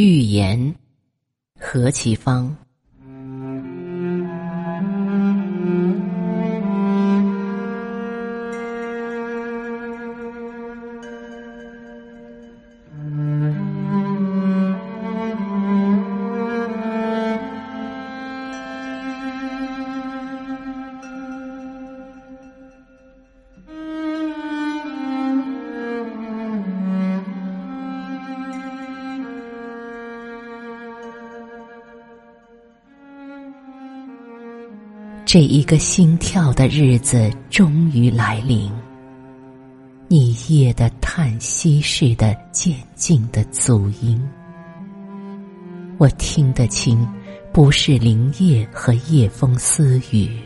预言，何其方。这一个心跳的日子终于来临，你夜的叹息似的渐进的足音，我听得清，不是林叶和夜风私语，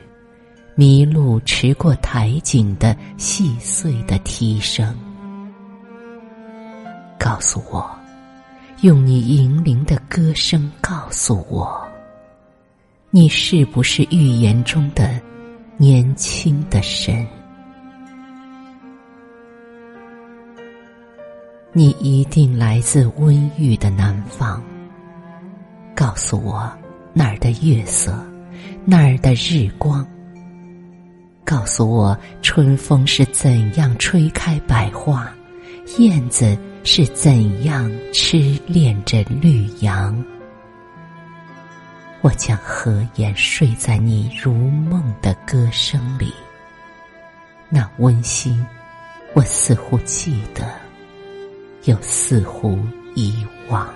麋鹿驰过台景的细碎的啼声。告诉我，用你银铃的歌声告诉我。你是不是预言中的年轻的神？你一定来自温郁的南方。告诉我那儿的月色，那儿的日光。告诉我春风是怎样吹开百花，燕子是怎样痴恋着绿杨。我将合眼睡在你如梦的歌声里，那温馨，我似乎记得，又似乎遗忘。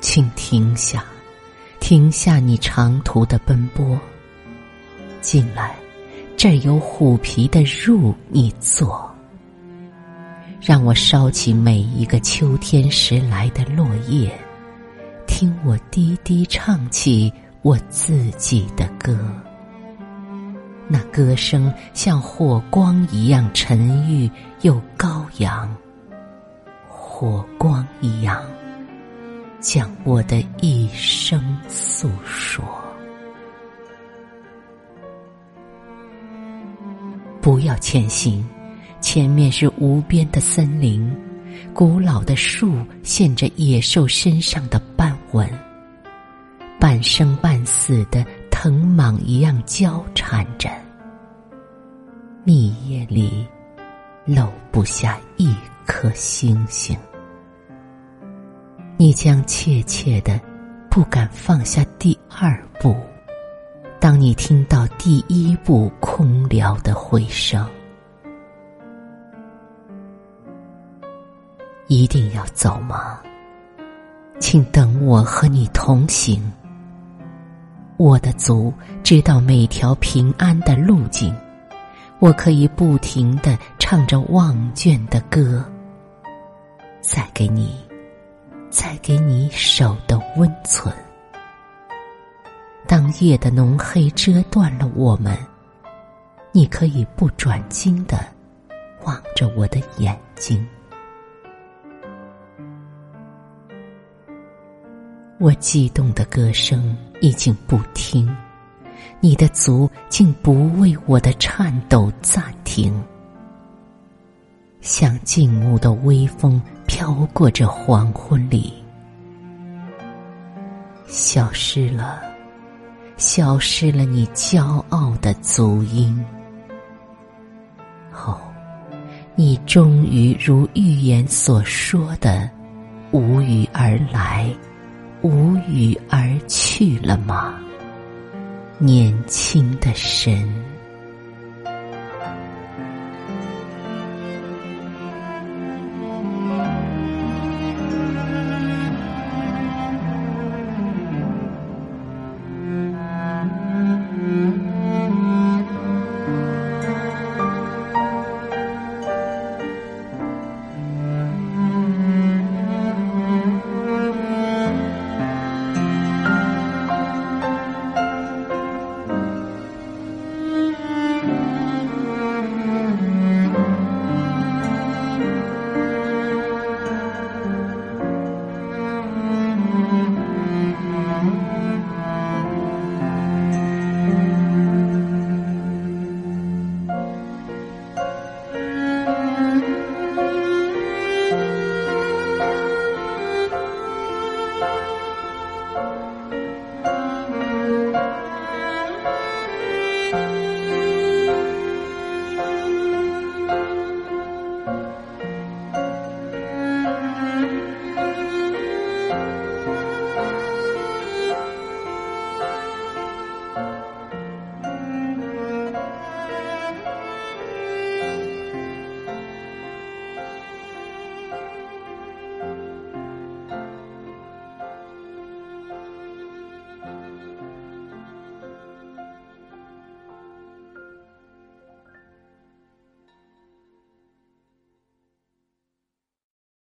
请停下，停下你长途的奔波，进来，这儿有虎皮的褥，你坐。让我烧起每一个秋天时来的落叶，听我低低唱起我自己的歌。那歌声像火光一样沉郁又高扬，火光一样将我的一生诉说。不要前行。前面是无边的森林，古老的树现着野兽身上的斑纹，半生半死的藤蟒一样交缠着。密叶里漏不下一颗星星，你将怯怯的不敢放下第二步，当你听到第一步空聊的回声。一定要走吗？请等我和你同行。我的足知道每条平安的路径，我可以不停的唱着忘倦的歌。再给你，再给你手的温存。当夜的浓黑遮断了我们，你可以不转睛的望着我的眼睛。我激动的歌声已经不听，你的足竟不为我的颤抖暂停，像静穆的微风飘过这黄昏里，消失了，消失了你骄傲的足音。哦，你终于如预言所说的，无语而来。无语而去了吗？年轻的神。